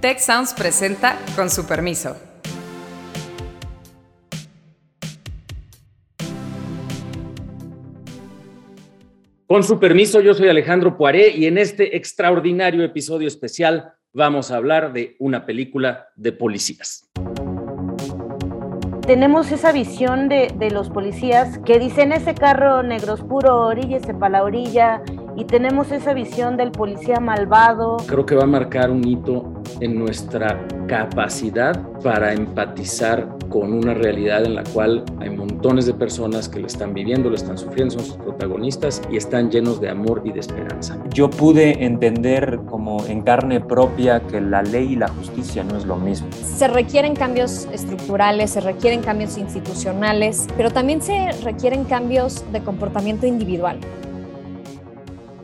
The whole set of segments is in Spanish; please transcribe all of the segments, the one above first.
Tech Sounds presenta con su permiso. Con su permiso, yo soy Alejandro Poiré y en este extraordinario episodio especial vamos a hablar de una película de policías tenemos esa visión de, de, los policías que dicen ese carro negro oscuro, oríllese para la orilla, y tenemos esa visión del policía malvado. Creo que va a marcar un hito en nuestra capacidad para empatizar con una realidad en la cual hay montones de personas que lo están viviendo, lo están sufriendo, son sus protagonistas y están llenos de amor y de esperanza. Yo pude entender como en carne propia que la ley y la justicia no es lo mismo. Se requieren cambios estructurales, se requieren cambios institucionales, pero también se requieren cambios de comportamiento individual.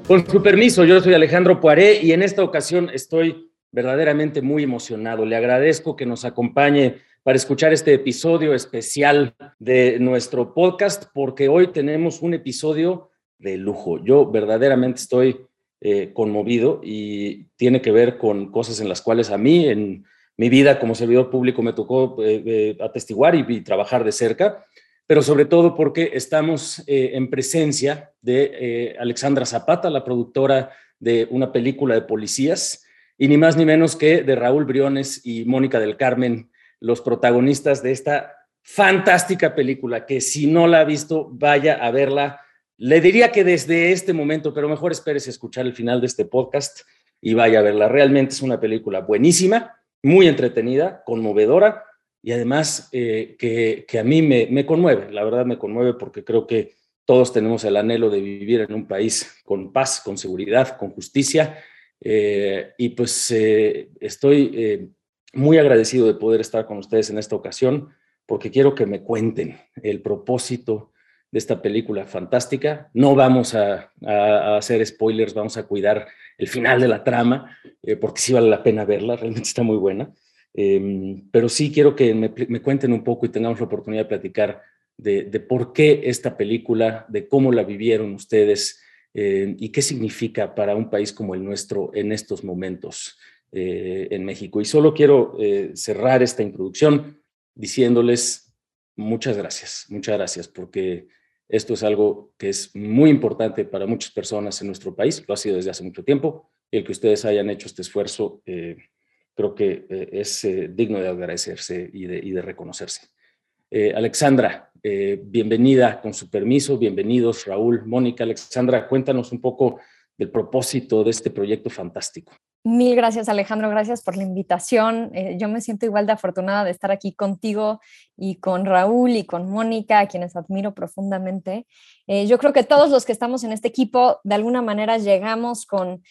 Con su permiso, yo soy Alejandro Poiré y en esta ocasión estoy verdaderamente muy emocionado. Le agradezco que nos acompañe para escuchar este episodio especial de nuestro podcast porque hoy tenemos un episodio de lujo. Yo verdaderamente estoy eh, conmovido y tiene que ver con cosas en las cuales a mí en mi vida como servidor público me tocó eh, eh, atestiguar y trabajar de cerca pero sobre todo porque estamos eh, en presencia de eh, Alexandra Zapata, la productora de una película de policías, y ni más ni menos que de Raúl Briones y Mónica del Carmen, los protagonistas de esta fantástica película, que si no la ha visto, vaya a verla. Le diría que desde este momento, pero mejor espérese escuchar el final de este podcast y vaya a verla. Realmente es una película buenísima, muy entretenida, conmovedora y además eh, que, a mí me, conmueve, la verdad me conmueve porque creo que todos tenemos el anhelo de vivir en un país con paz, con seguridad, con justicia. Eh, y pues eh, estoy muy agradecido de poder estar con ustedes en esta ocasión porque quiero que me cuenten el propósito de esta película fantástica. No vamos a, hacer spoilers, vamos a cuidar el final de la trama, porque sí vale la pena verla, realmente está muy buena. Em, pero sí quiero que me, cuenten un poco y tengamos la oportunidad de platicar de, por qué esta película, de cómo la vivieron ustedes eh, y qué significa para un país como el nuestro en estos momentos eh, en México. Y solo quiero eh, cerrar esta introducción diciéndoles muchas gracias, muchas gracias, porque esto es algo que es muy importante para muchas personas en nuestro país, lo ha sido desde hace mucho tiempo, el que ustedes hayan hecho este esfuerzo creo que eh, es eh, digno de agradecerse y de, reconocerse. Eh, Alexandra, bienvenida con su permiso, bienvenidos Raúl, Mónica, Alexandra, cuéntanos un poco del propósito de este proyecto fantástico. Mil gracias Alejandro, gracias por la invitación. yo me siento igual de afortunada de estar aquí contigo y con Raúl y con Mónica, a quienes admiro profundamente. yo creo que todos los que estamos en este equipo, de alguna manera llegamos con,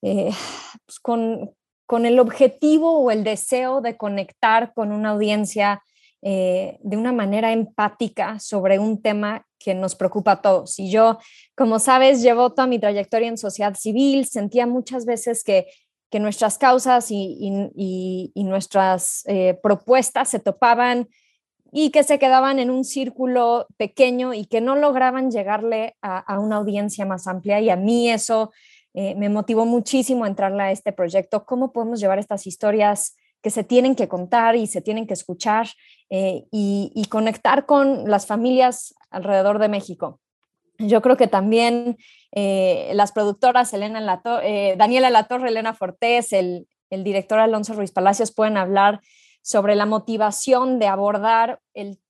pues con, con el objetivo o el deseo de conectar con una audiencia eh, de una manera empática sobre un tema que nos preocupa a todos. Y yo, como sabes, llevo toda mi trayectoria en sociedad civil, sentía muchas veces que, que nuestras causas y, nuestras eh, propuestas se topaban y que se quedaban en un círculo pequeño y que no lograban llegarle a, a una audiencia más amplia. Y a mí eso eh, me motivó muchísimo entrarle a este proyecto, cómo podemos llevar estas historias que se tienen que contar y se tienen que escuchar eh, y, conectar con las familias alrededor de México. Yo creo que también eh, las productoras Elena Daniela Latorre, Elena Fortés, el, director Alonso Ruiz Palacios pueden hablar sobre la motivación de abordar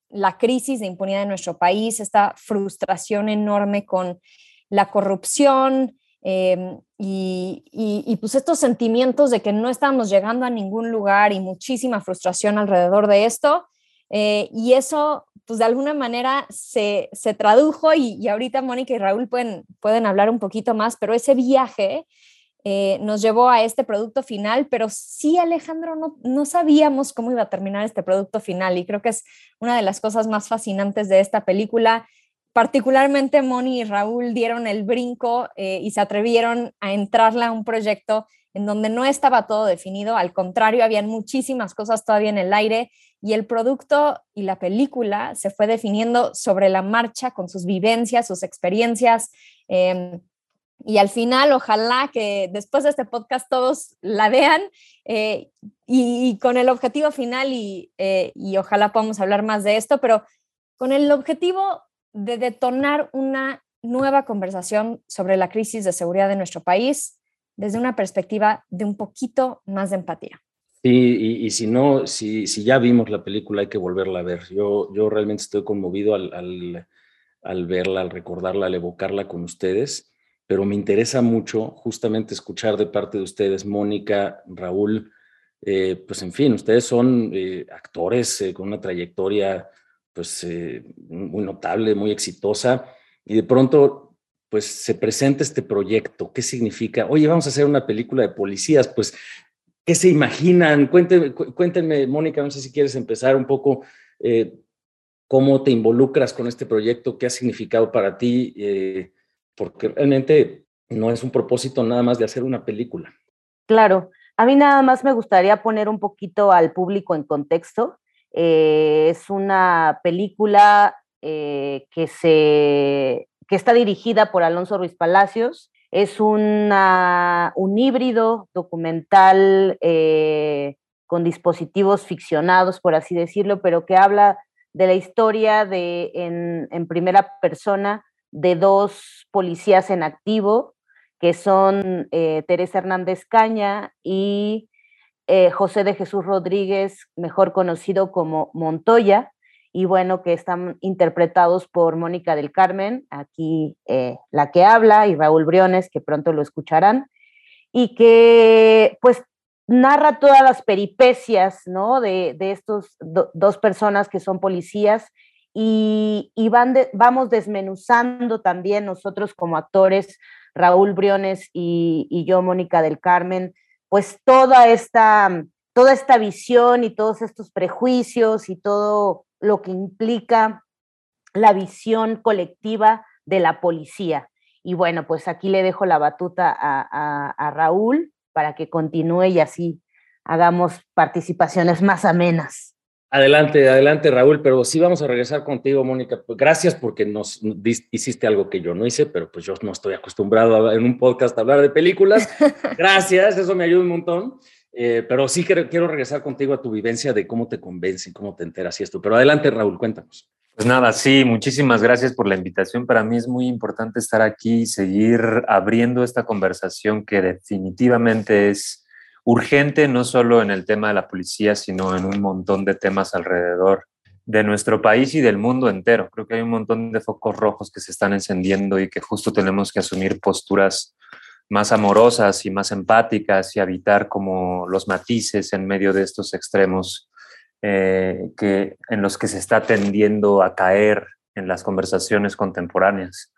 la crisis de impunidad en nuestro país, esta frustración enorme con la corrupción, Em, y, pues estos sentimientos de que no estábamos llegando a ningún lugar y muchísima frustración alrededor de esto. Eh, y eso, pues de alguna manera se, se tradujo y, ahorita Mónica y Raúl pueden, pueden hablar un poquito más, pero ese viaje eh, nos llevó a este producto final, pero sí Alejandro, no, no sabíamos cómo iba a terminar este producto final y creo que es una de las cosas más fascinantes de esta película particularmente Moni y Raúl dieron el brinco eh, y se atrevieron a entrarle a un proyecto en donde no estaba todo definido, al contrario, habían muchísimas cosas todavía en el aire y el producto y la película se fue definiendo sobre la marcha con sus vivencias, sus experiencias. Em, y al final, ojalá que después de este podcast todos la vean eh, y, con el objetivo final y, eh, y ojalá podamos hablar más de esto, pero con el objetivo de detonar una nueva conversación sobre la crisis de seguridad de nuestro país desde una perspectiva de un poquito más de empatía. Sí, y, si no, si, si, ya vimos la película, hay que volverla a ver. Yo, yo realmente estoy conmovido al, al, verla, al recordarla, al evocarla con ustedes pero me interesa mucho justamente escuchar de parte de ustedes, Mónica, Raúl, eh, pues en fin, ustedes son eh, actores eh, con una trayectoria pues muy notable, muy exitosa, y de pronto pues se presenta este proyecto. ¿Qué significa? Oye, vamos a hacer una película de policías, pues, ¿qué se imaginan? Cuéntenme, cuéntenme Mónica, no sé si quieres empezar un poco cómo te involucras con este proyecto, qué ha significado para ti porque realmente no es un propósito nada más de hacer una película. Claro, a mí nada más me gustaría poner un poquito al público en contexto. Eh, es una película eh, que, se, que está dirigida por Alonso Ruiz Palacios. Es un híbrido documental eh, con dispositivos ficcionados, por así decirlo, pero que habla de la historia de, en, en primera persona de dos policías en activo, que son Teresa Hernández Caña y eh, José de Jesús Rodríguez, mejor conocido como Montoya, y bueno, que están interpretados por Mónica del Carmen, aquí eh, la que habla, y Raúl Briones, que pronto lo escucharán, y que pues narra todas las peripecias, ¿no? De, de estos dos personas que son policías y, van vamos desmenuzando también nosotros como actores, Raúl Briones y, yo, Mónica del Carmen, pues toda esta, toda esta visión y todos estos prejuicios y todo lo que implica la visión colectiva de la policía. Y bueno, pues aquí le dejo la batuta a Raúl para que continúe y así hagamos participaciones más amenas. Adelante, adelante, Raúl, pero sí vamos a regresar contigo, Mónica. Pues, gracias porque nos hiciste algo que yo no hice, pero pues yo no estoy acostumbrado en un podcast a hablar de películas. Gracias, eso me ayuda un montón. Eh, pero sí quiero, quiero regresar contigo a tu vivencia de cómo te convencen, cómo te enteras y esto. Pero adelante, Raúl, cuéntanos. Pues nada, sí, muchísimas gracias por la invitación. Para mí es muy importante estar aquí y seguir abriendo esta conversación que definitivamente es urgente no solo en el tema de la policía, sino en un montón de temas alrededor de nuestro país y del mundo entero. Creo que hay un montón de focos rojos que se están encendiendo y que justo tenemos que asumir posturas más amorosas y más empáticas y evitar como los matices en medio de estos extremos eh, que, en los que se está tendiendo a caer en las conversaciones contemporáneas.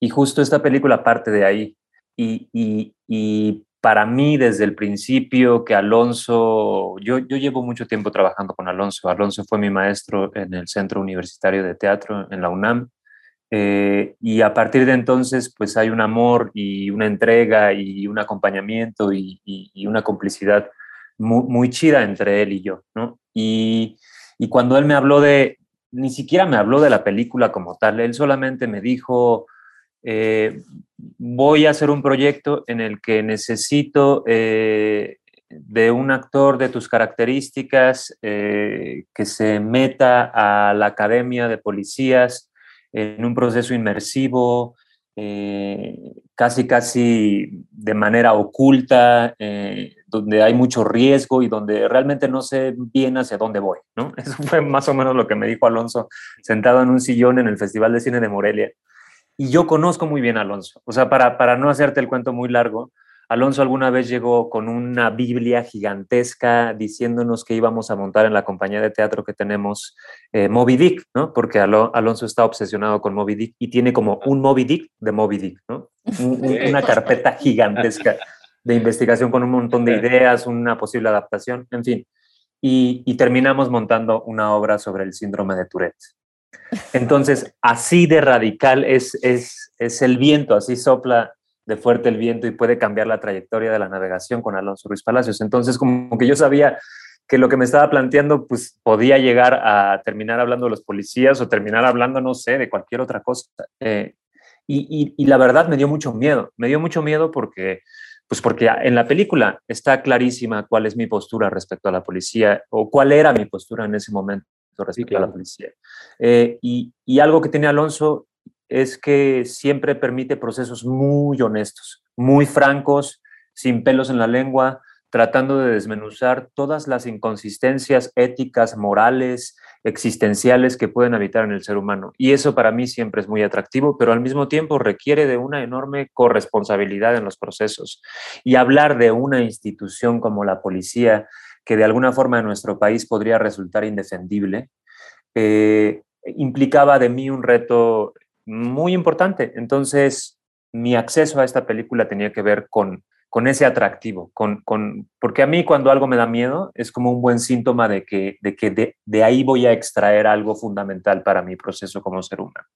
Y justo esta película parte de ahí. Y, y, y para mí desde el principio que Alonso, yo, yo llevo mucho tiempo trabajando con Alonso, Alonso fue mi maestro en el Centro Universitario de Teatro en la UNAM, eh, y a partir de entonces pues hay un amor y una entrega y un acompañamiento y, una complicidad muy, muy, chida entre él y yo, ¿no? Y, y cuando él me habló de, ni siquiera me habló de la película como tal, él solamente me dijo, eh, voy a hacer un proyecto en el que necesito eh, de un actor de tus características eh, que se meta a la academia de policías en un proceso inmersivo, casi casi de manera oculta, donde hay mucho riesgo y donde realmente no sé bien hacia dónde voy. ¿no? Eso fue más o menos lo que me dijo Alonso sentado en un sillón en el Festival de Cine de Morelia. Y yo conozco muy bien a Alonso. O sea, para, para no hacerte el cuento muy largo, Alonso alguna vez llegó con una Biblia gigantesca diciéndonos que íbamos a montar en la compañía de teatro que tenemos eh, Moby Dick, ¿no? Porque Alonso está obsesionado con Moby Dick y tiene como un Moby Dick de Moby Dick, ¿no? una carpeta gigantesca de investigación con un montón de ideas, una posible adaptación, en fin. Y, y terminamos montando una obra sobre el síndrome de Tourette. Entonces, así de radical es, es, es el viento, así sopla de fuerte el viento y puede cambiar la trayectoria de la navegación con Alonso Ruiz Palacios. Entonces, como que yo sabía que lo que me estaba planteando, pues podía llegar a terminar hablando de los policías o terminar hablando, no sé, de cualquier otra cosa. Eh, y, y, la verdad me dio mucho miedo, me dio mucho miedo porque, pues porque en la película está clarísima cuál es mi postura respecto a la policía o cuál era mi postura en ese momento respecto a la policía. Eh, y, y algo que tiene Alonso es que siempre permite procesos muy honestos, muy francos, sin pelos en la lengua, tratando de desmenuzar todas las inconsistencias éticas, morales, existenciales que pueden habitar en el ser humano. Y eso para mí siempre es muy atractivo, pero al mismo tiempo requiere de una enorme corresponsabilidad en los procesos. Y hablar de una institución como la policía, que de alguna forma en nuestro país podría resultar indefendible, eh, implicaba de mí un reto muy importante. Entonces, mi acceso a esta película tenía que ver con con ese atractivo, con, con, porque a mí cuando algo me da miedo es como un buen síntoma de que de, que de, ahí voy a extraer algo fundamental para mi proceso como ser humano.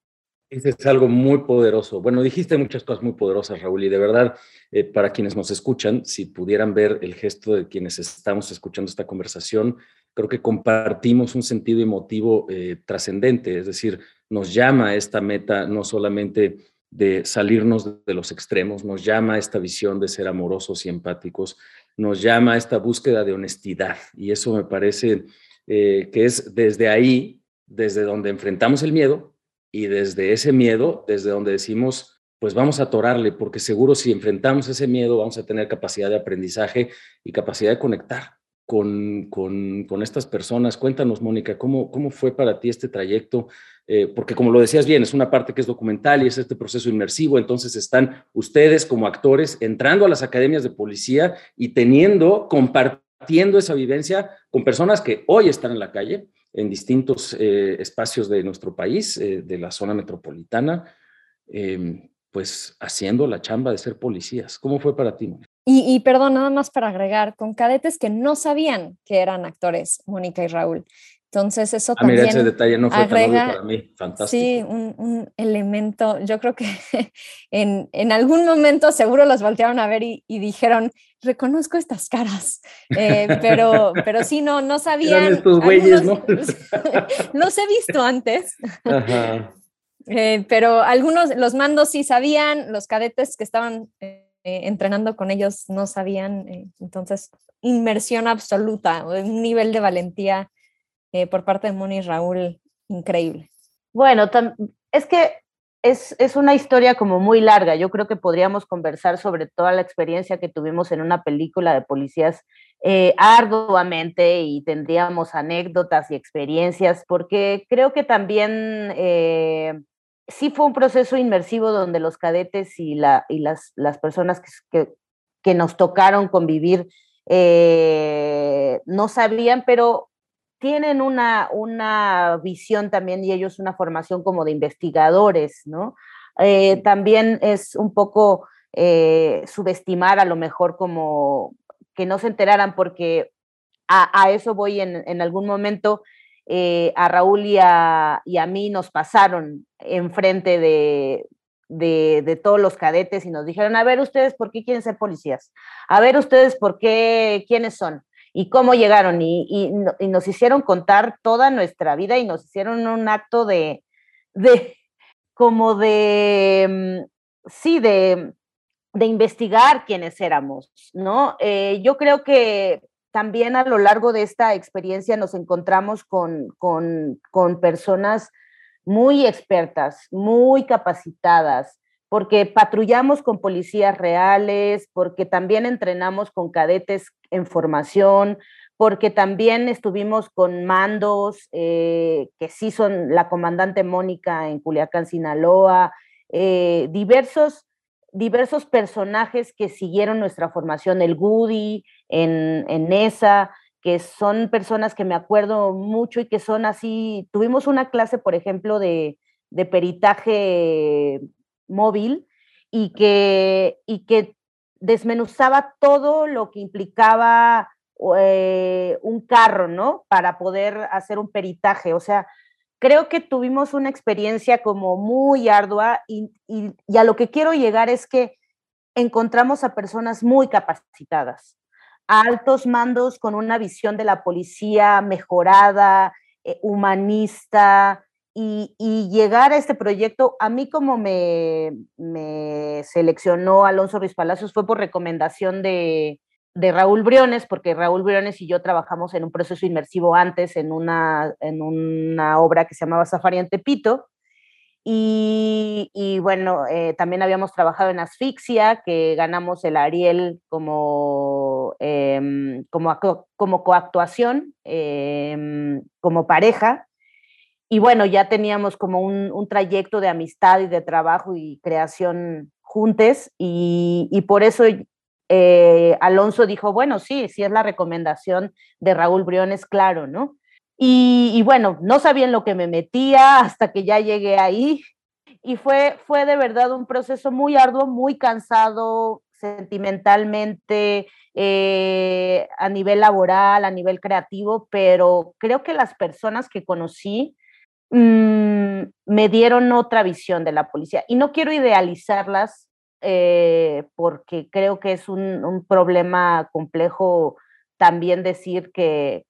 Es algo muy poderoso. Bueno, dijiste muchas cosas muy poderosas, Raúl, y de verdad, eh, para quienes nos escuchan, si pudieran ver el gesto de quienes estamos escuchando esta conversación, creo que compartimos un sentido emotivo eh, trascendente, es decir, nos llama esta meta no solamente de salirnos de los extremos, nos llama esta visión de ser amorosos y empáticos, nos llama esta búsqueda de honestidad. Y eso me parece eh, que es desde ahí, desde donde enfrentamos el miedo y desde ese miedo, desde donde decimos, pues vamos a atorarle, porque seguro si enfrentamos ese miedo vamos a tener capacidad de aprendizaje y capacidad de conectar con, con, estas personas. Cuéntanos, Mónica, ¿cómo, ¿cómo fue para ti este trayecto? Eh, porque como lo decías bien, es una parte que es documental y es este proceso inmersivo, entonces están ustedes como actores entrando a las academias de policía y teniendo, compartiendo esa vivencia con personas que hoy están en la calle, en distintos eh, espacios de nuestro país, eh, de la zona metropolitana, em, pues haciendo la chamba de ser policías. ¿Cómo fue para ti, Mónica? Y, perdón, nada más para agregar, con cadetes que no sabían que eran actores, Mónica y Raúl. Entonces eso ah, también mira, ese detalle no fue agrega, para mí, fantástico. Sí, un, elemento, yo creo que en, en, algún momento seguro los voltearon a ver y, dijeron, reconozco estas caras, eh, pero, pero sí, no, no sabían. estos güeyes, ¿no? los he visto antes. Eh, pero algunos, los mandos sí sabían, los cadetes que estaban eh, entrenando con ellos no sabían, entonces inmersión absoluta, un nivel de valentía eh, por parte de Moni y Raúl increíble. Bueno, es que es, es, una historia como muy larga. Yo creo que podríamos conversar sobre toda la experiencia que tuvimos en una película de policías arduamente y tendríamos anécdotas y experiencias, porque creo que también sí fue un proceso inmersivo donde los cadetes y, la, y las, las personas que, que, nos tocaron convivir eh, no sabían, pero tienen una, una visión también y ellos una formación como de investigadores, ¿no? Eh, también es un poco eh, subestimar a lo mejor como que no se enteraran porque a, a eso voy en, en algún momento eh, a Raúl y a, mí nos pasaron enfrente de, de, todos los cadetes y nos dijeron, a ver ustedes por qué quieren ser policías, a ver ustedes por qué, quiénes son y cómo llegaron y, nos hicieron contar toda nuestra vida y nos hicieron un acto de, de como de, mm, sí, de, de investigar quiénes éramos, ¿no? Eh, yo creo que también a lo largo de esta experiencia nos encontramos con, personas muy expertas, muy capacitadas, porque patrullamos con policías reales, porque también entrenamos con cadetes en formación, porque también estuvimos con mandos, eh, que sí son la comandante Mónica en Culiacán, Sinaloa, eh, diversos, diversos personajes que siguieron nuestra formación, el Goody, en, en esa, que son personas que me acuerdo mucho y que son así. Tuvimos una clase, por ejemplo, de, de peritaje móvil y que, y que desmenuzaba todo lo que implicaba eh, un carro, ¿no? Para poder hacer un peritaje. O sea, creo que tuvimos una experiencia como muy ardua y, y, a lo que quiero llegar es que encontramos a personas muy capacitadas, altos mandos con una visión de la policía mejorada, eh, humanista, y, llegar a este proyecto, a mí como me, seleccionó Alonso Ruiz Palacios fue por recomendación de, Raúl Briones, porque Raúl Briones y yo trabajamos en un proceso inmersivo antes en una, en una obra que se llamaba Safari en Tepito. Y, bueno, eh, también habíamos trabajado en Asfixia, que ganamos el Ariel como, em, como, como coactuación, em, como pareja y bueno, ya teníamos como un, trayecto de amistad y de trabajo y creación juntos y, por eso eh, Alonso dijo, bueno, sí, sí es la recomendación de Raúl Briones, claro, ¿no? Y, bueno, no sabía en lo que me metía hasta que ya llegué ahí y fue, fue de verdad un proceso muy arduo, muy cansado sentimentalmente, eh, a nivel laboral, a nivel creativo, pero creo que las personas que conocí Mm, me dieron otra visión de la policía. Y no quiero idealizarlas eh, porque creo que es un, problema complejo también decir que,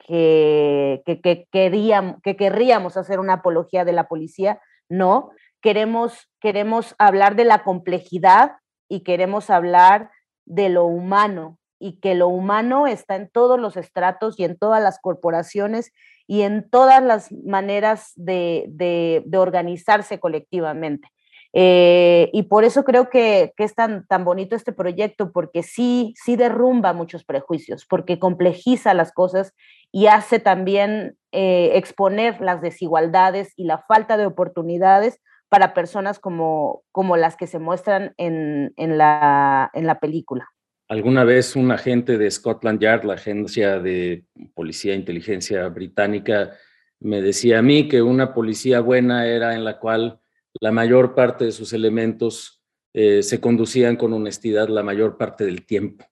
que, que, queríamos, que querríamos hacer una apología de la policía. No, queremos, queremos hablar de la complejidad y queremos hablar de lo humano y que lo humano está en todos los estratos y en todas las corporaciones y en todas las maneras de, organizarse colectivamente. Eh, y por eso creo que, es tan, tan bonito este proyecto, porque sí, sí derrumba muchos prejuicios, porque complejiza las cosas y hace también eh, exponer las desigualdades y la falta de oportunidades para personas como, como las que se muestran en, en, la, en la película. Alguna vez un agente de Scotland Yard, la agencia de policía e inteligencia británica, me decía a mí que una policía buena era en la cual la mayor parte de sus elementos eh, se conducían con honestidad la mayor parte del tiempo.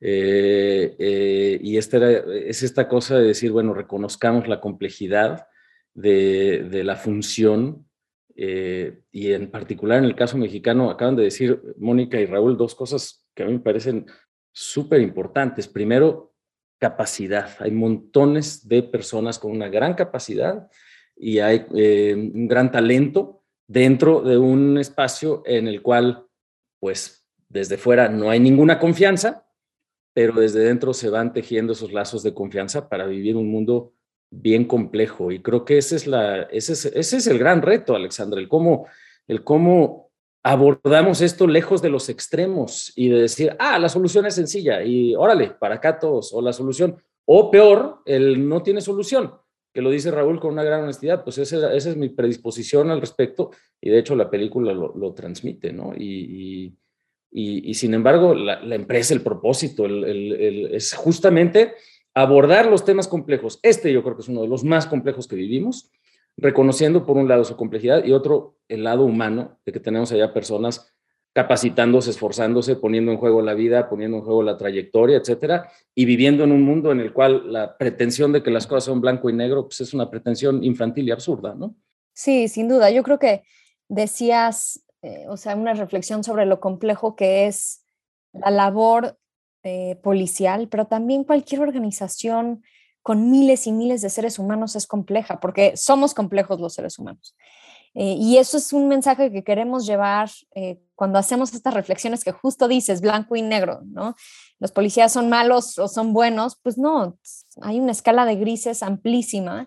Eh, eh, y esta es esta cosa de decir, bueno, reconozcamos la complejidad de, la función y en particular en el caso mexicano, acaban de decir Mónica y Raúl dos cosas que a mí me parecen súper importantes. Primero, capacidad. Hay montones de personas con una gran capacidad y hay eh, un gran talento dentro de un espacio en el cual, pues, desde fuera no hay ninguna confianza, pero desde dentro se van tejiendo esos lazos de confianza para vivir un mundo bien complejo. Y creo que ese es, la, ese es, ese es el gran reto, Alexandra, el cómo, el cómo abordamos esto lejos de los extremos y de decir, ah, la solución es sencilla y órale, para acá todos, o la solución, o peor, el no tiene solución, que lo dice Raúl con una gran honestidad, pues esa, es mi predisposición al respecto y de hecho la película lo, transmite, ¿no? Y, y, sin embargo, la, empresa, el propósito, es justamente abordar los temas complejos. Este yo creo que es uno de los más complejos que vivimos reconociendo por un lado su complejidad y otro el lado humano, de que tenemos allá personas capacitándose, esforzándose, poniendo en juego la vida, poniendo en juego la trayectoria, etcétera, y viviendo en un mundo en el cual la pretensión de que las cosas son blanco y negro, pues es una pretensión infantil y absurda, ¿no? Sí, sin duda. Yo creo que decías, eh, o sea, una reflexión sobre lo complejo que es la labor eh, policial, pero también cualquier organización con miles y miles de seres humanos es compleja, porque somos complejos los seres humanos. Eh, y eso es un mensaje que queremos llevar eh, cuando hacemos estas reflexiones que justo dices, blanco y negro, ¿no? Los policías son malos o son buenos, pues no, hay una escala de grises amplísima,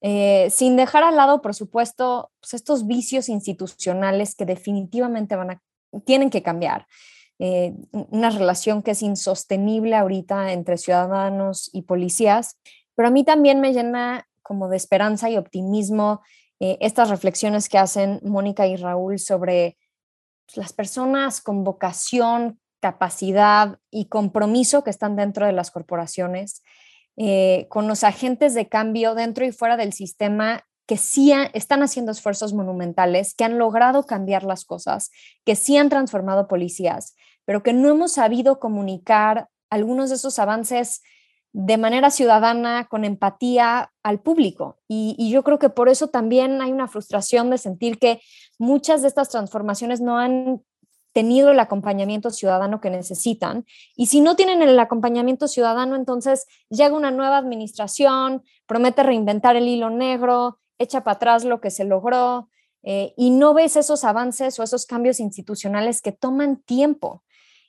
eh, sin dejar al lado, por supuesto, pues estos vicios institucionales que definitivamente van a, tienen que cambiar. Eh, una relación que es insostenible ahorita entre ciudadanos y policías, pero a mí también me llena como de esperanza y optimismo eh, estas reflexiones que hacen Mónica y Raúl sobre pues, las personas con vocación, capacidad y compromiso que están dentro de las corporaciones, eh, con los agentes de cambio dentro y fuera del sistema que sí están haciendo esfuerzos monumentales, que han logrado cambiar las cosas, que sí han transformado policías, pero que no hemos sabido comunicar algunos de esos avances de manera ciudadana, con empatía al público. Y, yo creo que por eso también hay una frustración de sentir que muchas de estas transformaciones no han tenido el acompañamiento ciudadano que necesitan. Y si no tienen el acompañamiento ciudadano, entonces llega una nueva administración, promete reinventar el hilo negro echa para atrás lo que se logró eh, y no ves esos avances o esos cambios institucionales que toman tiempo.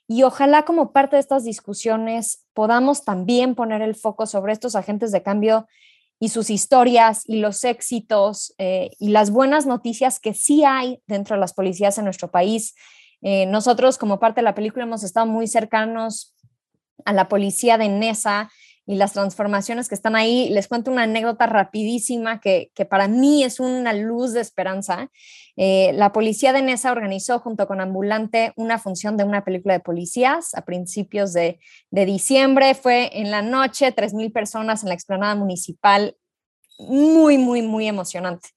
Y ojalá como parte de estas discusiones podamos también poner el foco sobre estos agentes de cambio y sus historias y los éxitos eh, y las buenas noticias que sí hay dentro de las policías en nuestro país. Eh, nosotros como parte de la película hemos estado muy cercanos a la policía de Nesa y las transformaciones que están ahí. Les cuento una anécdota rapidísima que, para mí es una luz de esperanza. Eh, la policía de Nesa organizó junto con Ambulante una función de una película de policías a principios de, de diciembre. Fue en la noche, 3.000 personas en la explanada municipal. Muy, muy, muy emocionante.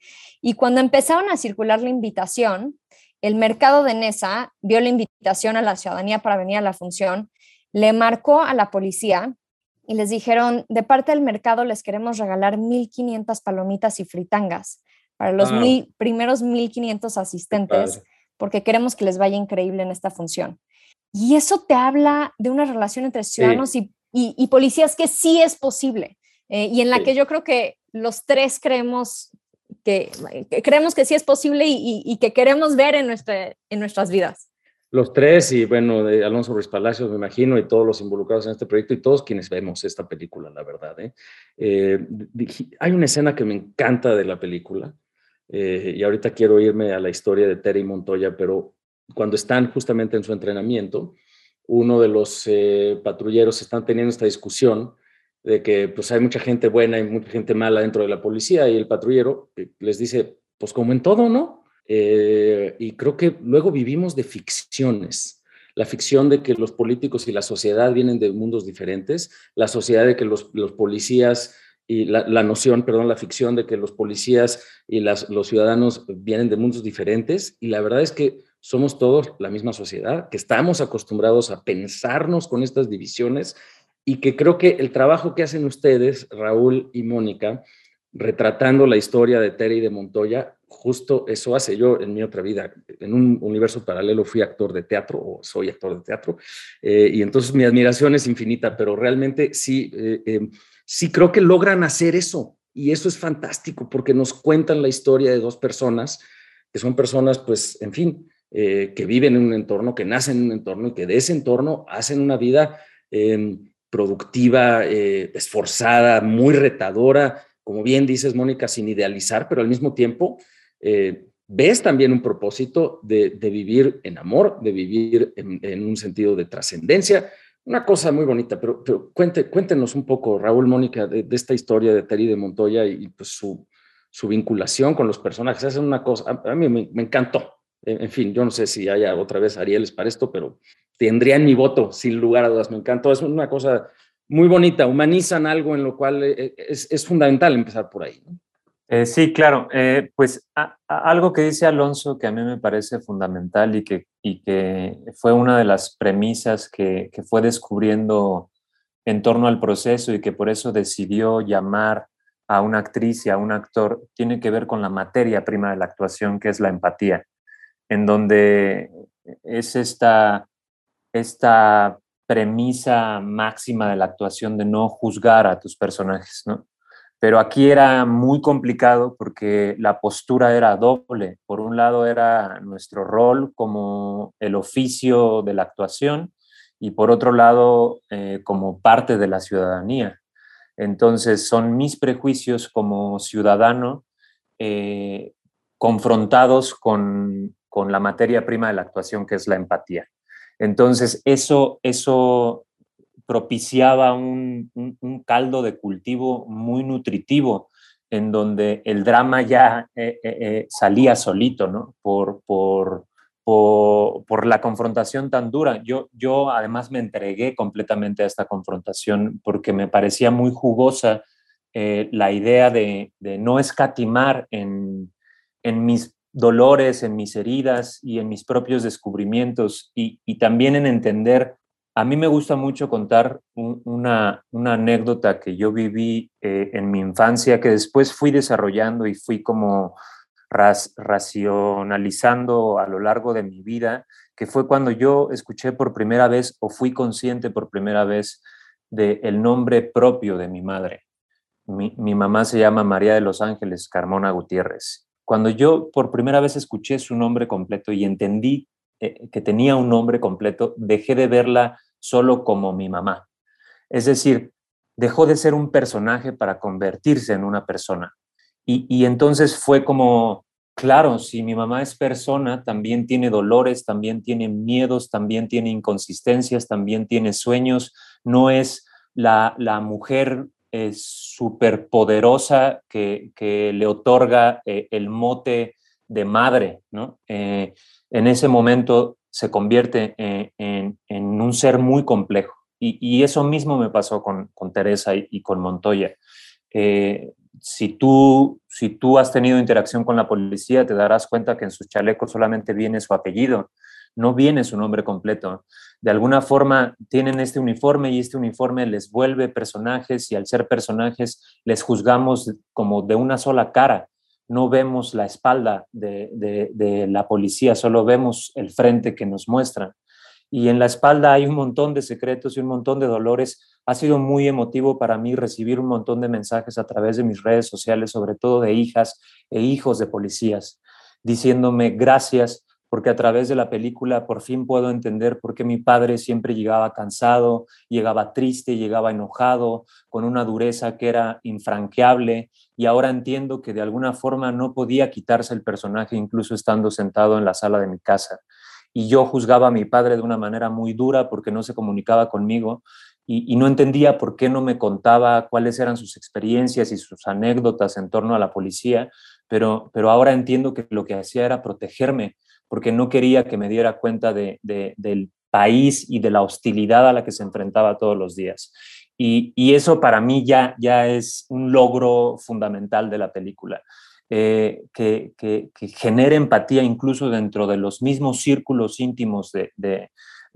Y cuando empezaron a circular la invitación, el mercado de Nesa vio la invitación a la ciudadanía para venir a la función, le marcó a la policía y les dijeron, de parte del mercado les queremos regalar 1.500 palomitas y fritangas para los primeros 1.500 asistentes, porque queremos que les vaya increíble en esta función. Y eso te habla de una relación entre ciudadanos y, policías que sí es posible eh, y en la que yo creo que los tres creemos que, creemos que sí es posible y, que queremos ver en, nuestra, en nuestras vidas los tres y bueno, de Alonso Ruiz Palacios, me imagino, y todos los involucrados en este proyecto y todos quienes vemos esta película, la verdad. ¿eh? Eh, hay una escena que me encanta de la película eh, y ahorita quiero irme a la historia de Terry Montoya, pero cuando están justamente en su entrenamiento, uno de los patrulleros están teniendo esta discusión de que pues hay mucha gente buena y mucha gente mala dentro de la policía y el patrullero les dice, pues como en todo, ¿no? Eh, y creo que luego vivimos de ficciones. La ficción de que los políticos y la sociedad vienen de mundos diferentes, la sociedad de que los, policías y la, noción, perdón, la ficción de que los policías y los ciudadanos vienen de mundos diferentes. Y la verdad es que somos todos la misma sociedad, que estamos acostumbrados a pensarnos con estas divisiones y que creo que el trabajo que hacen ustedes, Raúl y Mónica, retratando la historia de Terry de Montoya, justo eso hace. Yo en mi otra vida, en un universo paralelo, fui actor de teatro o soy actor de teatro, eh, y entonces mi admiración es infinita, pero realmente sí, eh, eh, sí creo que logran hacer eso, y eso es fantástico porque nos cuentan la historia de dos personas, que son personas, pues, en fin, que viven en un entorno, que nacen en un entorno y que de ese entorno hacen una vida em, productiva, esforzada, muy retadora, como bien dices, Mónica, sin idealizar, pero al mismo tiempo eh, ves también un propósito de, vivir en amor, de vivir en, un sentido de trascendencia. Una cosa muy bonita, pero, cuéntenos un poco, Raúl, Mónica, de, esta historia de Terry de Montoya y, pues, su, vinculación con los personajes. Es una cosa, a, mí me, encantó. En, fin, yo no sé si haya otra vez Arieles para esto, pero tendrían mi voto, sin lugar a dudas. Me encantó. Es una cosa muy bonita. Humanizan algo en lo cual eh, es, fundamental empezar por ahí. Eh, sí, claro. Eh, pues algo que dice Alonso que a mí me parece fundamental y que, fue una de las premisas que, que, fue descubriendo en torno al proceso y que por eso decidió llamar a una actriz y a un actor, tiene que ver con la materia prima de la actuación, que es la empatía, en donde es esta, esta premisa máxima de la actuación de no juzgar a tus personajes, ¿no? Pero aquí era muy complicado porque la postura era doble. Por un lado era nuestro rol como el oficio de la actuación y por otro lado eh, como parte de la ciudadanía. Entonces son mis prejuicios como ciudadano eh, confrontados con, con, la materia prima de la actuación que es la empatía. Entonces eso, eso propiciaba un, caldo de cultivo muy nutritivo, en donde el drama ya eh, eh, eh, salía solito, ¿no? Por, por, por, la confrontación tan dura. Yo, yo además me entregué completamente a esta confrontación porque me parecía muy jugosa la idea de, no escatimar en, en mis dolores, en mis heridas y en mis propios descubrimientos y, y también en entender a mí me gusta mucho contar una, anécdota que yo viví eh, en mi infancia, que después fui desarrollando y fui como racionalizando a lo largo de mi vida, que fue cuando yo escuché por primera vez o fui consciente por primera vez del nombre propio de mi madre. Mi, mamá se llama María de los Ángeles Carmona Gutiérrez. Cuando yo por primera vez escuché su nombre completo y entendí eh, que tenía un nombre completo, dejé de verla solo como mi mamá. Es decir, dejó de ser un personaje para convertirse en una persona. Y, y entonces fue como, claro, si mi mamá es persona, también tiene dolores, también tiene miedos, también tiene inconsistencias, también tiene sueños, no es la, la mujer súper poderosa que, que, le otorga eh, el mote de madre, ¿no? Eh, en ese momento se convierte en, en, un ser muy complejo. Y, eso mismo me pasó con, Teresa y, y, con Montoya. Eh, si, tú, si tú has tenido interacción con la policía, te darás cuenta que en sus chalecos solamente viene su apellido, no viene su nombre completo. De alguna forma tienen este uniforme y este uniforme les vuelve personajes y al ser personajes les juzgamos como de una sola cara. No vemos la espalda de, la policía, solo vemos el frente que nos muestran. Y en la espalda hay un montón de secretos y un montón de dolores. Ha sido muy emotivo para mí recibir un montón de mensajes a través de mis redes sociales, sobre todo de hijas e hijos de policías, diciéndome gracias porque a través de la película por fin puedo entender por qué mi padre siempre llegaba cansado, llegaba triste, llegaba enojado, con una dureza que era infranqueable, y ahora entiendo que de alguna forma no podía quitarse el personaje incluso estando sentado en la sala de mi casa. Y yo juzgaba a mi padre de una manera muy dura porque no se comunicaba conmigo y, no entendía por qué no me contaba cuáles eran sus experiencias y sus anécdotas en torno a la policía, pero ahora entiendo que lo que hacía era protegerme porque no quería que me diera cuenta de, de, del país y de la hostilidad a la que se enfrentaba todos los días. Y, eso para mí ya, ya es un logro fundamental de la película. Eh, que, que, genere empatía incluso dentro de los mismos círculos íntimos de,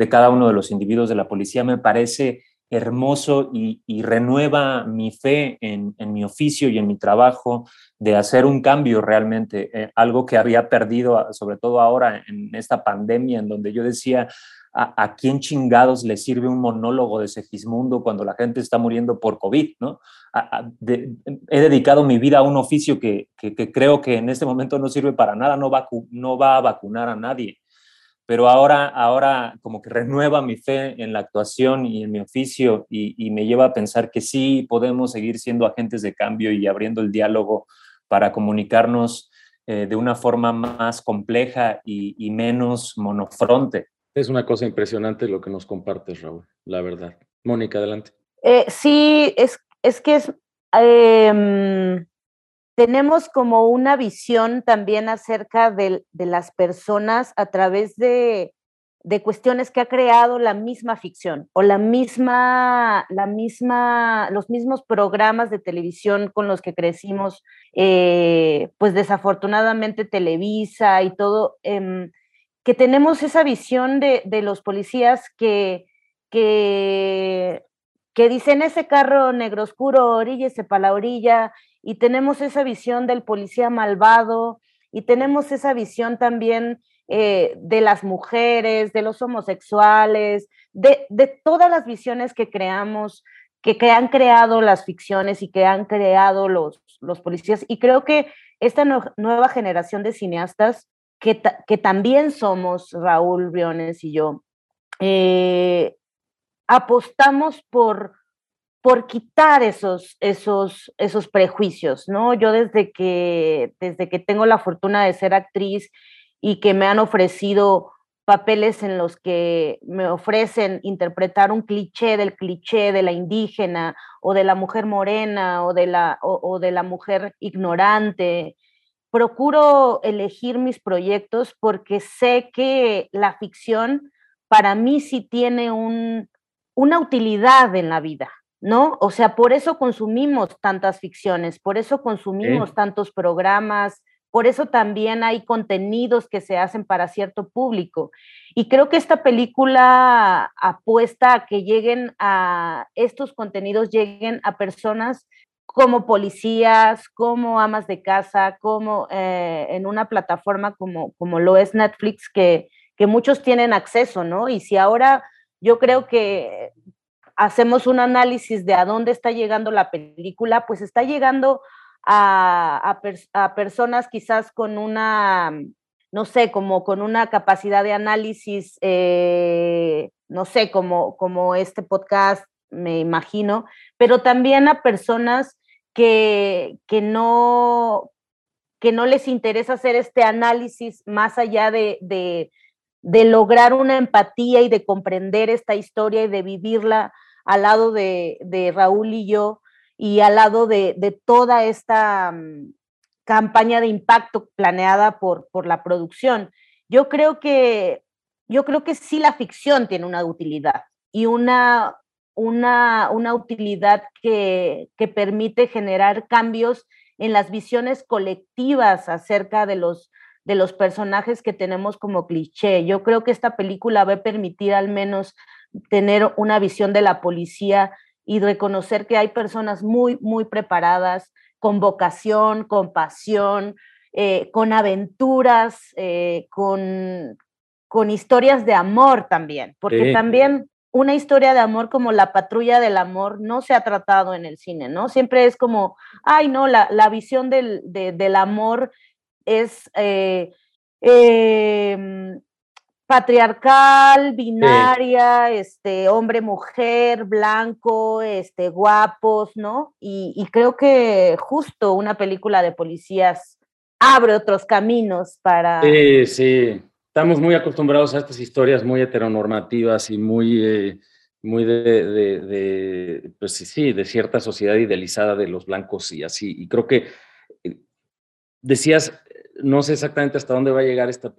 cada uno de los individuos de la policía, me parece hermoso y, renueva mi fe en, mi oficio y en mi trabajo de hacer un cambio realmente, eh, algo que había perdido, sobre todo ahora en esta pandemia, en donde yo decía, ¿a, quién chingados le sirve un monólogo de Segismundo cuando la gente está muriendo por COVID? ¿no? He dedicado mi vida a un oficio que, creo que en este momento no sirve para nada, no no va a vacunar a nadie pero ahora, ahora como que renueva mi fe en la actuación y en mi oficio y, y, me lleva a pensar que sí podemos seguir siendo agentes de cambio y abriendo el diálogo para comunicarnos eh, de una forma más compleja y, y, menos monofronte. Es una cosa impresionante lo que nos compartes, Raúl, la verdad. Mónica, adelante. Eh, sí, es, es que es... Eh, tenemos como una visión también acerca de, las personas a través de, de, cuestiones que ha creado la misma ficción o la misma, la misma, los mismos programas de televisión con los que crecimos, eh, pues desafortunadamente Televisa y todo, eh, que tenemos esa visión de, de los policías que, que, que dicen ese carro negro oscuro, oríllese para la orilla, y tenemos esa visión del policía malvado y tenemos esa visión también eh, de las mujeres, de los homosexuales, de, de, todas las visiones que creamos, que, que, han creado las ficciones y que han creado los, los policías. Y creo que esta nueva generación de cineastas, que, que, también somos Raúl Briones y yo, eh, apostamos por por quitar esos, esos, esos prejuicios, ¿no? Yo desde que, desde que tengo la fortuna de ser actriz y que me han ofrecido papeles en los que me ofrecen interpretar un cliché del cliché de la indígena o de la mujer morena o de la, o, o de la mujer ignorante. Procuro elegir mis proyectos porque sé que la ficción para mí sí tiene un, una utilidad en la vida, ¿no? O sea, por eso consumimos tantas ficciones, por eso consumimos sí. tantos programas, por eso también hay contenidos que se hacen para cierto público. Y creo que esta película apuesta a que lleguen a estos contenidos, lleguen a personas como policías, como amas de casa, como eh, en una plataforma como, como lo es Netflix, que, que muchos tienen acceso, ¿no? Y si ahora yo creo que hacemos un análisis de a dónde está llegando la película, pues está llegando a, personas quizás con una, no sé, como con una capacidad de análisis, eh, no sé, como, como este podcast, me imagino, pero también a personas que, que, no, que no les interesa hacer este análisis más allá de, de lograr una empatía y de comprender esta historia y de vivirla al lado de, de Raúl y yo y al lado de, de toda esta mm, campaña de impacto planeada por, por la producción. Yo creo que yo creo que sí la ficción tiene una utilidad y una, una, una utilidad que, que, permite generar cambios en las visiones colectivas acerca de los, de los personajes que tenemos como cliché. Yo creo que esta película va a permitir al menos tener una visión de la policía y reconocer que hay personas muy, muy preparadas, con vocación, con pasión, eh, con aventuras, eh, con, con historias de amor también, porque también una historia de amor como la patrulla del amor no se ha tratado en el cine, ¿no? Siempre es como, ay, no, la, la visión del, del amor es eh, em, patriarcal, binaria, este, hombre, mujer, blanco, este, guapos, ¿no? Y, y, creo que justo una película de policías abre otros caminos para... Sí, sí. Estamos muy acostumbrados a estas historias muy heteronormativas y muy, eh, muy de, de, de, pues sí, de cierta sociedad idealizada de los blancos y así. Y creo que eh, decías, no sé exactamente hasta dónde va a llegar esta...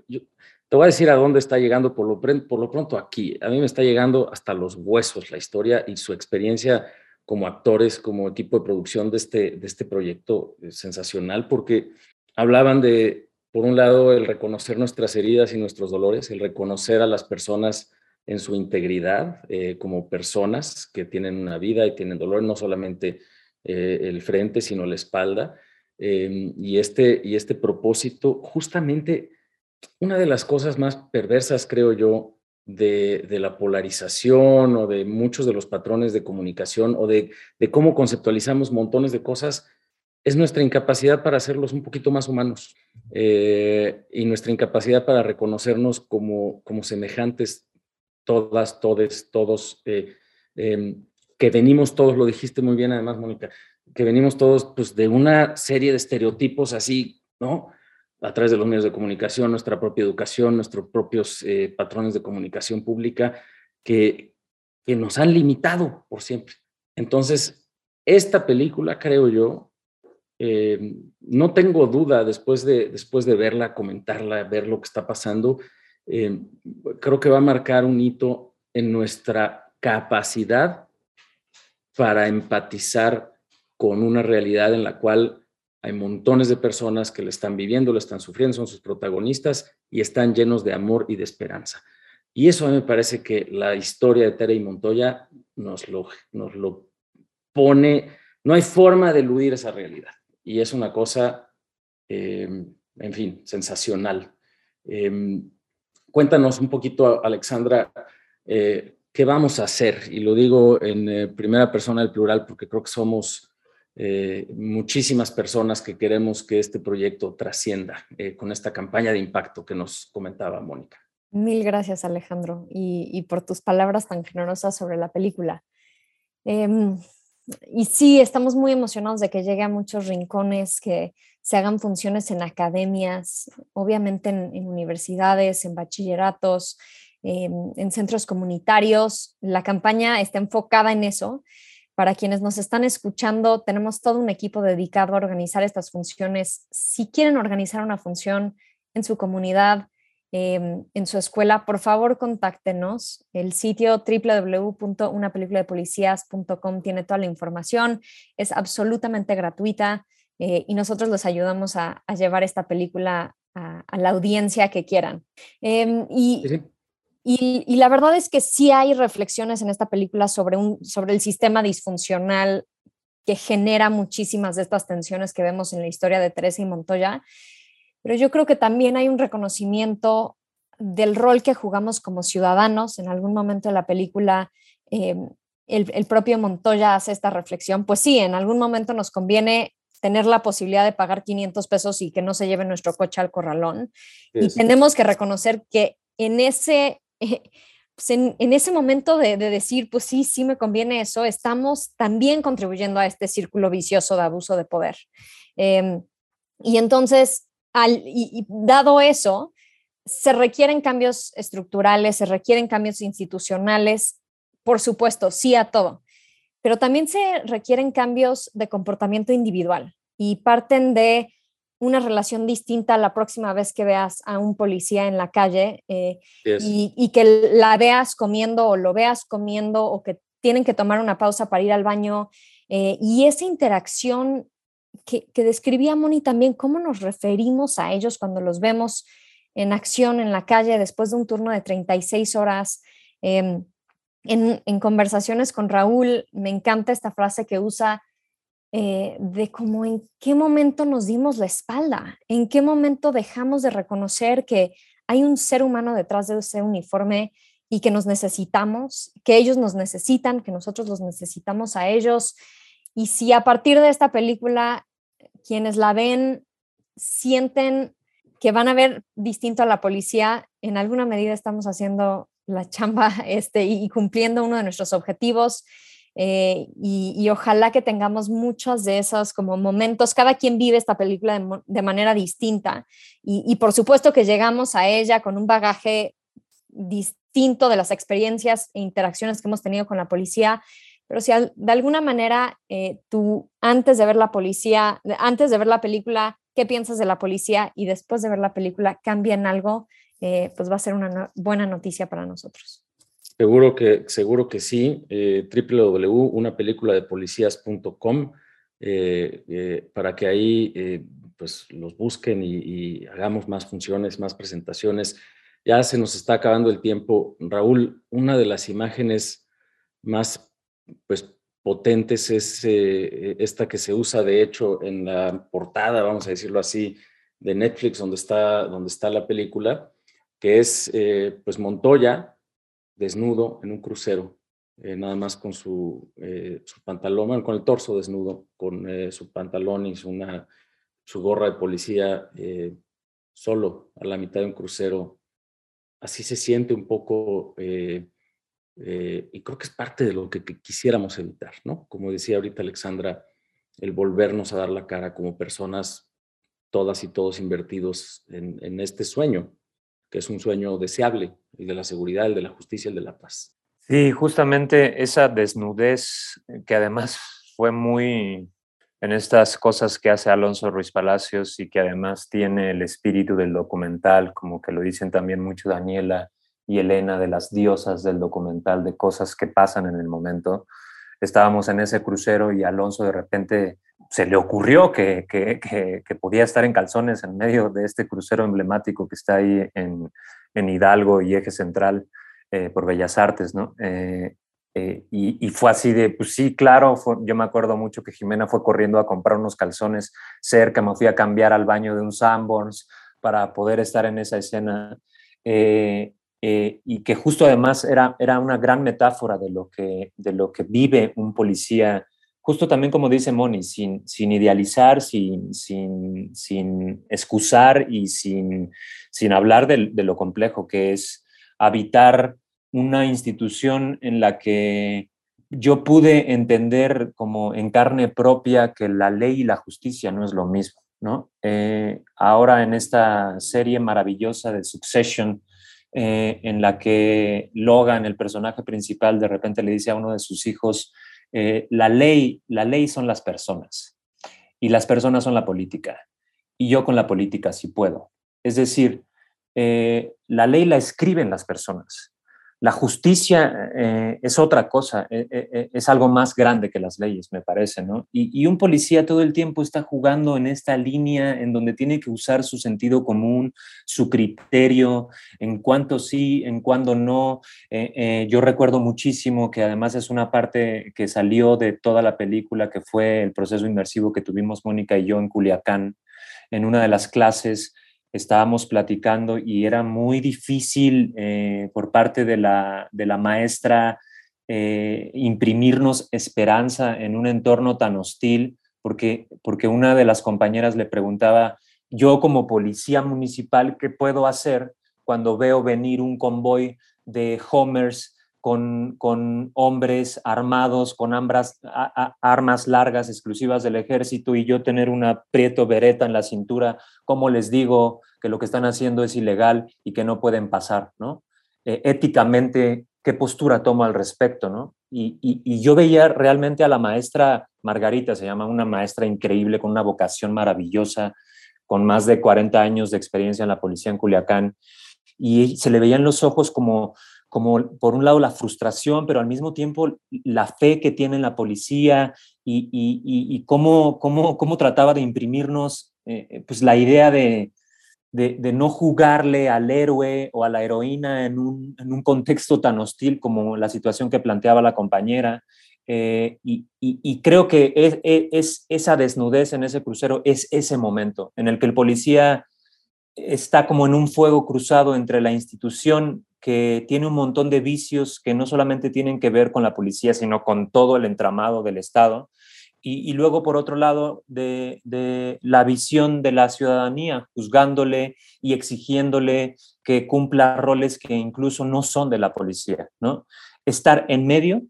Te voy a decir a dónde está llegando por lo, por lo pronto aquí. A mí me está llegando hasta los huesos la historia y su experiencia como actores, como equipo de producción de este, de este proyecto sensacional, porque hablaban de, por un lado, el reconocer nuestras heridas y nuestros dolores, el reconocer a las personas en su integridad eh, como personas que tienen una vida y tienen dolor, no solamente eh, el frente, sino la espalda. Eh, y, este, y este propósito justamente una de las cosas más perversas, creo yo, de, la polarización o de muchos de los patrones de comunicación o de, cómo conceptualizamos montones de cosas es nuestra incapacidad para hacerlos un poquito más humanos eh, y nuestra incapacidad para reconocernos como, como semejantes, todas, todes, todos, eh, em, que venimos todos, lo dijiste muy bien además, Mónica, que venimos todos pues, de una serie de estereotipos así, ¿no? A través de los medios de comunicación, nuestra propia educación, nuestros propios eh, patrones de comunicación pública que, que nos han limitado por siempre. Entonces, esta película, creo yo, eh, no tengo duda después de, después de verla, comentarla, ver lo que está pasando, eh, creo que va a marcar un hito en nuestra capacidad para empatizar con una realidad en la cual hay montones de personas que le están viviendo, le están sufriendo, son sus protagonistas y están llenos de amor y de esperanza. Y eso a mí me parece que la historia de Tere y Montoya nos lo, nos lo pone, no hay forma de eludir esa realidad. Y es una cosa, em, en fin, sensacional. Em, cuéntanos un poquito, Alexandra, eh, qué vamos a hacer. Y lo digo en eh, primera persona del plural porque creo que somos eh, muchísimas personas que queremos que este proyecto trascienda eh, con esta campaña de impacto que nos comentaba Mónica. Mil gracias Alejandro y, por tus palabras tan generosas sobre la película. Em, y sí, estamos muy emocionados de que llegue a muchos rincones, que se hagan funciones en academias, obviamente en, universidades, en bachilleratos, em, en centros comunitarios. La campaña está enfocada en eso para quienes nos están escuchando, tenemos todo un equipo dedicado a organizar estas funciones. Si quieren organizar una función en su comunidad, em, en su escuela, por favor contáctenos. El sitio www.unapeliculadepolicies.com tiene toda la información, es absolutamente gratuita eh, y nosotros les ayudamos a, llevar esta película a, la audiencia que quieran. Em, y y, la verdad es que sí hay reflexiones en esta película sobre, un, sobre el sistema disfuncional que genera muchísimas de estas tensiones que vemos en la historia de Teresa y Montoya, pero yo creo que también hay un reconocimiento del rol que jugamos como ciudadanos. En algún momento de la película, eh, el, el, propio Montoya hace esta reflexión, pues sí, en algún momento nos conviene tener la posibilidad de pagar 500 pesos y que no se lleve nuestro coche al corralón. Y tenemos que reconocer que en ese, pues en, ese momento de, decir, pues sí, sí me conviene eso, estamos también contribuyendo a este círculo vicioso de abuso de poder. Em, y entonces, al, dado eso, se requieren cambios estructurales, se requieren cambios institucionales, por supuesto, sí a todo pero también se requieren cambios de comportamiento individual y parten de una relación distinta la próxima vez que veas a un policía en la calle eh, y, que la veas comiendo o lo veas comiendo o que tienen que tomar una pausa para ir al baño. Eh, y esa interacción que, describía Moni también, cómo nos referimos a ellos cuando los vemos en acción en la calle después de un turno de 36 horas. Em, en, conversaciones con Raúl, me encanta esta frase que usa eh, de cómo en qué momento nos dimos la espalda, en qué momento dejamos de reconocer que hay un ser humano detrás de ese uniforme y que nos necesitamos, que ellos nos necesitan, que nosotros los necesitamos a ellos. Y si a partir de esta película quienes la ven sienten que van a ver distinto a la policía, en alguna medida estamos haciendo la chamba este, y cumpliendo uno de nuestros objetivos. Eh, y, ojalá que tengamos muchos de esos como momentos. Cada quien vive esta película de, manera distinta y, por supuesto que llegamos a ella con un bagaje distinto de las experiencias e interacciones que hemos tenido con la policía. Pero si de alguna manera eh, tú antes de ver la policía, antes de ver la película, ¿qué piensas de la policía? Y después de ver la película, ¿cambia en algo? Eh, pues va a ser una buena noticia para nosotros. Seguro que, seguro que sí. Eh, www.unapeliculadepolicias.com eh, eh, para que ahí eh, pues los busquen y, hagamos más funciones, más presentaciones. Ya se nos está acabando el tiempo. Raúl, una de las imágenes más pues, potentes es esta que se usa de hecho en la portada, vamos a decirlo así, de Netflix, donde está, donde está la película que es eh, pues Montoya desnudo en un crucero, eh, nada más con su, eh, pantalón, con el torso desnudo, con su pantalón y su, una, su gorra de policía, solo a la mitad de un crucero. Así se siente un poco, y creo que es parte de lo que, quisiéramos evitar, ¿no? Como decía ahorita Alexandra, el volvernos a dar la cara como personas, todas y todos invertidos en este sueño que es un sueño deseable, el de la seguridad, el de la justicia, el de la paz. Sí, justamente esa desnudez eh, que además fue muy en estas cosas que hace Alonso Ruiz Palacios y que además tiene el espíritu del documental, como que lo dicen también mucho Daniela y Elena, de las diosas del documental, de cosas que pasan en el momento. Estábamos en ese crucero y Alonso de repente se le ocurrió que, podía estar en calzones en medio de este crucero emblemático que está ahí en, Hidalgo y Eje Central eh, por Bellas Artes, ¿no? Eh, eh, y, fue así de, pues sí, claro, yo me acuerdo mucho que Jimena fue corriendo a comprar unos calzones cerca, me fui a cambiar al baño de un Sanborns para poder estar en esa escena. y que justo además era, era una gran metáfora de lo, que, de lo que vive un policía justo también como dice Moni, sin, sin idealizar, sin, sin, sin, excusar y sin, sin hablar de, lo complejo que es habitar una institución en la que yo pude entender como en carne propia que la ley y la justicia no es lo mismo. ¿no? Eh, ahora en esta serie maravillosa de Succession, eh, en la que Logan, el personaje principal, de repente le dice a uno de sus hijos, eh, la, ley, la ley son las personas y las personas son la política. Y yo con la política sí puedo. Es decir, eh, la ley la escriben las personas. La justicia eh, es otra cosa, eh, eh, es algo más grande que las leyes, me parece, ¿no? Y, un policía todo el tiempo está jugando en esta línea en donde tiene que usar su sentido común, su criterio, en cuanto sí, en cuándo no. yo recuerdo muchísimo que además es una parte que salió de toda la película, que fue el proceso inmersivo que tuvimos Mónica y yo en Culiacán, en una de las clases estábamos platicando y era muy difícil eh, por parte de la, maestra eh, imprimirnos esperanza en un entorno tan hostil, porque, porque una de las compañeras le preguntaba, yo como policía municipal, ¿qué puedo hacer cuando veo venir un convoy de Homers con, con hombres armados, con armas largas exclusivas del ejército y yo tener una prieto bereta en la cintura? ¿Cómo les digo que lo que están haciendo es ilegal y que no pueden pasar? ¿no? Eh, éticamente, qué postura tomo al respecto, ¿no? Y, yo veía realmente a la maestra Margarita, se llama una maestra increíble, con una vocación maravillosa, con más de 40 años de experiencia en la policía en Culiacán, y se le veían los ojos como, como, por un lado, la frustración, pero al mismo tiempo la fe que tiene la policía y, cómo, cómo, cómo, trataba de imprimirnos eh, pues la idea de, de, no jugarle al héroe o a la heroína en un, contexto tan hostil como la situación que planteaba la compañera. Eh, y, creo que es, esa desnudez en ese crucero es ese momento en el que el policía está como en un fuego cruzado entre la institución que tiene un montón de vicios que no solamente tienen que ver con la policía, sino con todo el entramado del Estado, y, luego, por otro lado, de, la visión de la ciudadanía, juzgándole y exigiéndole que cumpla roles que incluso no son de la policía, ¿no? Estar en medio,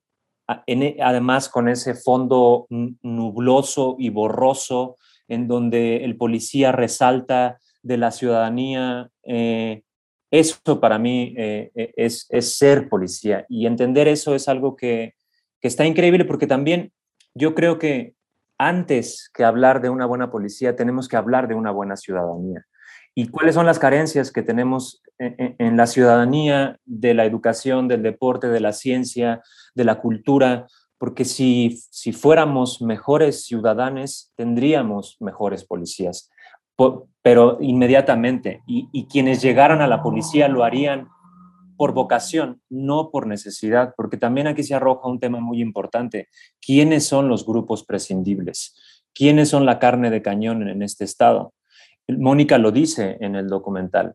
además con ese fondo nubloso y borroso, en donde el policía resalta de la ciudadanía, eh, eso para mí eh, e, es, es, ser policía. Y entender eso es algo que, que está increíble porque también yo creo que antes que hablar de una buena policía, tenemos que hablar de una buena ciudadanía. ¿Y cuáles son las carencias que tenemos en, la ciudadanía de la educación, del deporte, de la ciencia, de la cultura? Porque si, si fuéramos mejores ciudadanos, tendríamos mejores policías, pero inmediatamente. Y, y quienes llegaran a la policía lo harían por vocación, no por necesidad, porque también aquí se arroja un tema muy importante. ¿Quiénes son los grupos prescindibles? ¿Quiénes son la carne de cañón en este estado? Mónica lo dice en el documental.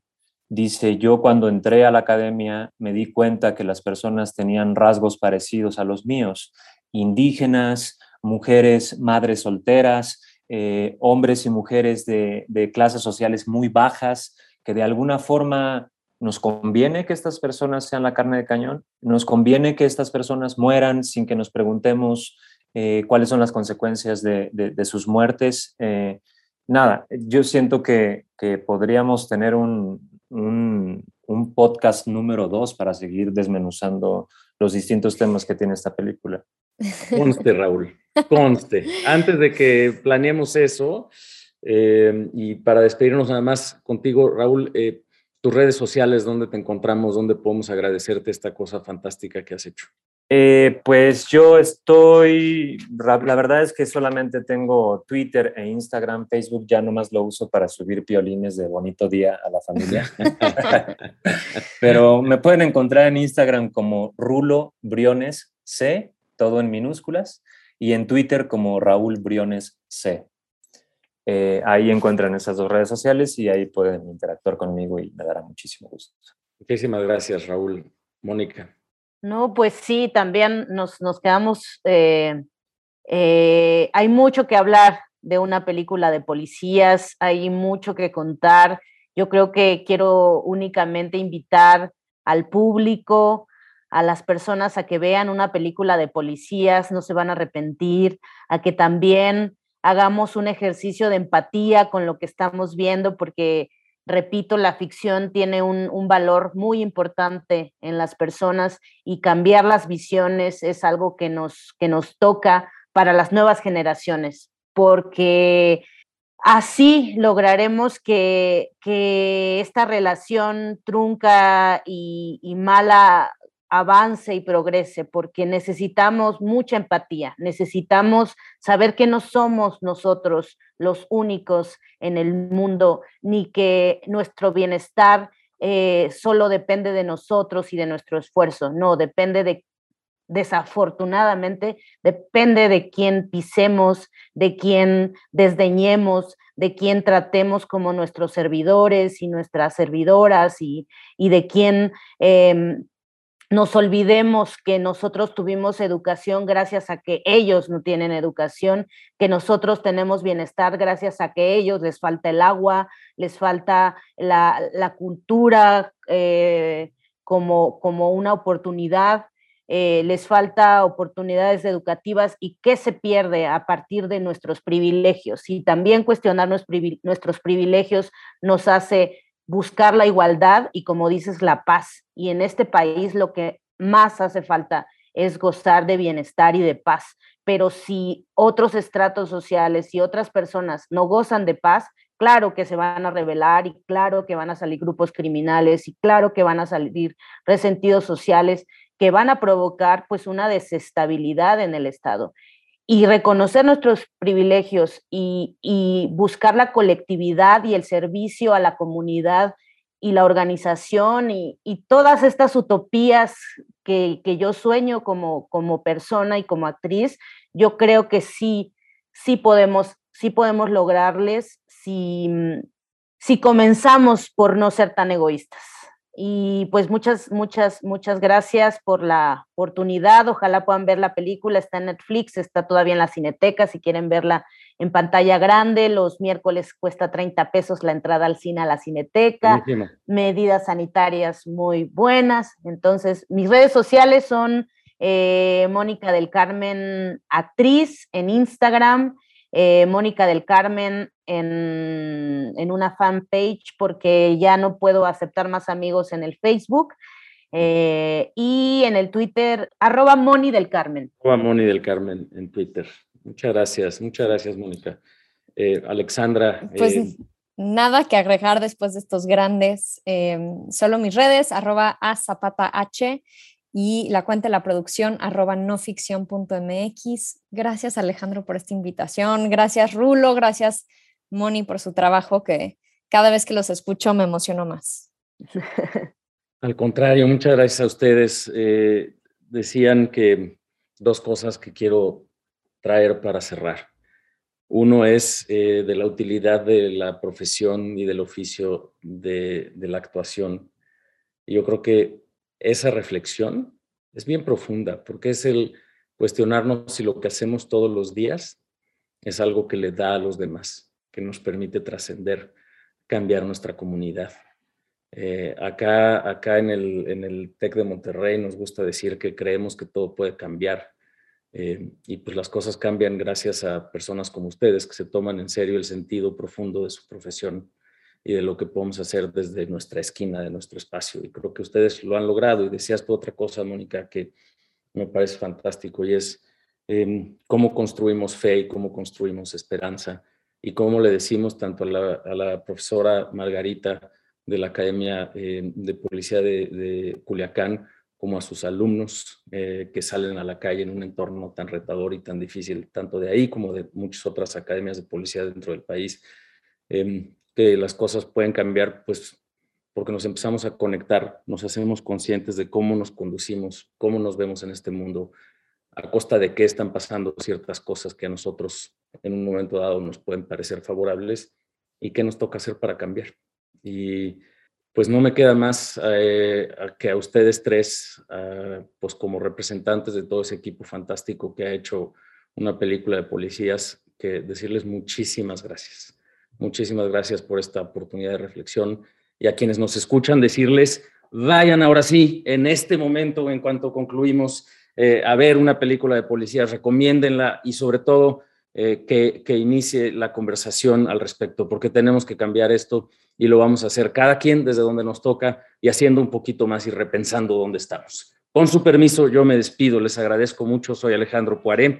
Dice, yo cuando entré a la academia me di cuenta que las personas tenían rasgos parecidos a los míos, indígenas, mujeres, madres solteras, eh, hombres y mujeres de, clases sociales muy bajas, que de alguna forma nos conviene que estas personas sean la carne de cañón, nos conviene que estas personas mueran sin que nos preguntemos eh, cuáles son las consecuencias de, sus muertes. Eh, nada, yo siento que, podríamos tener un, podcast número dos para seguir desmenuzando los distintos temas que tiene esta película. Conste, Raúl, conste. Antes de que planeemos eso, eh, y para despedirnos nada más contigo, Raúl, tus redes sociales, dónde te encontramos, dónde podemos agradecerte esta cosa fantástica que has hecho. Eh, pues yo estoy, la verdad es que solamente tengo Twitter e Instagram, Facebook ya nomás lo uso para subir piolines de bonito día a la familia. Pero me pueden encontrar en Instagram como Rulo Briones C, todo en minúsculas, y en Twitter como Raúl Briones C. Eh, ahí encuentran esas dos redes sociales y ahí pueden interactuar conmigo y me dará muchísimo gusto. Muchísimas gracias, Raúl. Mónica. No, pues sí, también nos, nos quedamos, eh, eh, hay mucho que hablar de una película de policías, hay mucho que contar. Yo creo que quiero únicamente invitar al público, a las personas a que vean una película de policías, no se van a arrepentir, a que también hagamos un ejercicio de empatía con lo que estamos viendo, porque, repito, la ficción tiene un, valor muy importante en las personas y cambiar las visiones es algo que nos, que nos toca para las nuevas generaciones, porque así lograremos que, esta relación trunca y, y mala avance y progrese, porque necesitamos mucha empatía, necesitamos saber que no somos nosotros los únicos en el mundo, ni que nuestro bienestar eh, solo depende de nosotros y de nuestro esfuerzo, no, depende de, desafortunadamente, depende de quién pisemos, de quién desdeñemos, de quién tratemos como nuestros servidores y nuestras servidoras y, de quién... Em, nos olvidemos que nosotros tuvimos educación gracias a que ellos no tienen educación, que nosotros tenemos bienestar gracias a que ellos les falta el agua, les falta la, cultura eh, como, como una oportunidad, eh, les falta oportunidades educativas y qué se pierde a partir de nuestros privilegios. Y también cuestionar nuestros privilegios nos hace buscar la igualdad y, como dices, la paz. Y en este país lo que más hace falta es gozar de bienestar y de paz. Pero si otros estratos sociales y otras personas no gozan de paz, claro que se van a rebelar y claro que van a salir grupos criminales y claro que van a salir resentidos sociales que van a provocar pues una desestabilidad en el Estado y reconocer nuestros privilegios y, buscar la colectividad y el servicio a la comunidad y la organización y, todas estas utopías que, yo sueño como, como persona y como actriz, yo creo que sí, sí podemos, sí podemos lograrles si, si comenzamos por no ser tan egoístas. Y pues muchas, muchas, muchas gracias por la oportunidad. Ojalá puedan ver la película. Está en Netflix, está todavía en la cineteca. Si quieren verla en pantalla grande, los miércoles cuesta 30 pesos la entrada al cine a la cineteca. Medidas sanitarias muy buenas. Entonces, mis redes sociales son eh, Mónica del Carmen Actriz en Instagram eh, Mónica del Carmen en, en, una fanpage porque ya no puedo aceptar más amigos en el Facebook. Eh, y en el Twitter, arroba Moni del Carmen. Arroba Moni del Carmen en Twitter. Muchas gracias, muchas gracias, Mónica. Eh, Alexandra. Pues nada que agregar después de estos grandes. solo mis redes, arroba a zapata h y la cuenta de la producción arroba noficción.mx. Gracias Alejandro por esta invitación, gracias Rulo, gracias Moni por su trabajo que cada vez que los escucho me emociono más. Al contrario, muchas gracias a ustedes. Eh, decían que dos cosas que quiero traer para cerrar. Uno es eh, de la utilidad de la profesión y del oficio de, de la actuación. Yo creo que esa reflexión es bien profunda, porque es el cuestionarnos si lo que hacemos todos los días es algo que le da a los demás, que nos permite trascender, cambiar nuestra comunidad. Eh, acá acá en, el, en el TEC de Monterrey nos gusta decir que creemos que todo puede cambiar. Eh, y pues las cosas cambian gracias a personas como ustedes que se toman en serio el sentido profundo de su profesión y de lo que podemos hacer desde nuestra esquina, de nuestro espacio. Y creo que ustedes lo han logrado. Y decías tú otra cosa, Mónica, que me parece fantástico, y es em, cómo construimos fe y cómo construimos esperanza, y cómo le decimos tanto a la, profesora Margarita de la Academia em, de Policía de, Culiacán, como a sus alumnos eh, que salen a la calle en un entorno tan retador y tan difícil, tanto de ahí como de muchas otras academias de policía dentro del país. Em, que las cosas pueden cambiar, pues porque nos empezamos a conectar, nos hacemos conscientes de cómo nos conducimos, cómo nos vemos en este mundo, a costa de qué están pasando ciertas cosas que a nosotros en un momento dado nos pueden parecer favorables y qué nos toca hacer para cambiar. Y pues no me queda más eh, que a ustedes tres, ah, pues como representantes de todo ese equipo fantástico que ha hecho una película de policías, que decirles muchísimas gracias. Muchísimas gracias por esta oportunidad de reflexión y a quienes nos escuchan decirles, vayan ahora sí, en este momento, en cuanto concluimos, eh, a ver una película de policías, recomiéndenla y sobre todo eh, que, que inicie la conversación al respecto, porque tenemos que cambiar esto y lo vamos a hacer cada quien desde donde nos toca y haciendo un poquito más y repensando dónde estamos. Con su permiso, yo me despido, les agradezco mucho, soy Alejandro Poiré.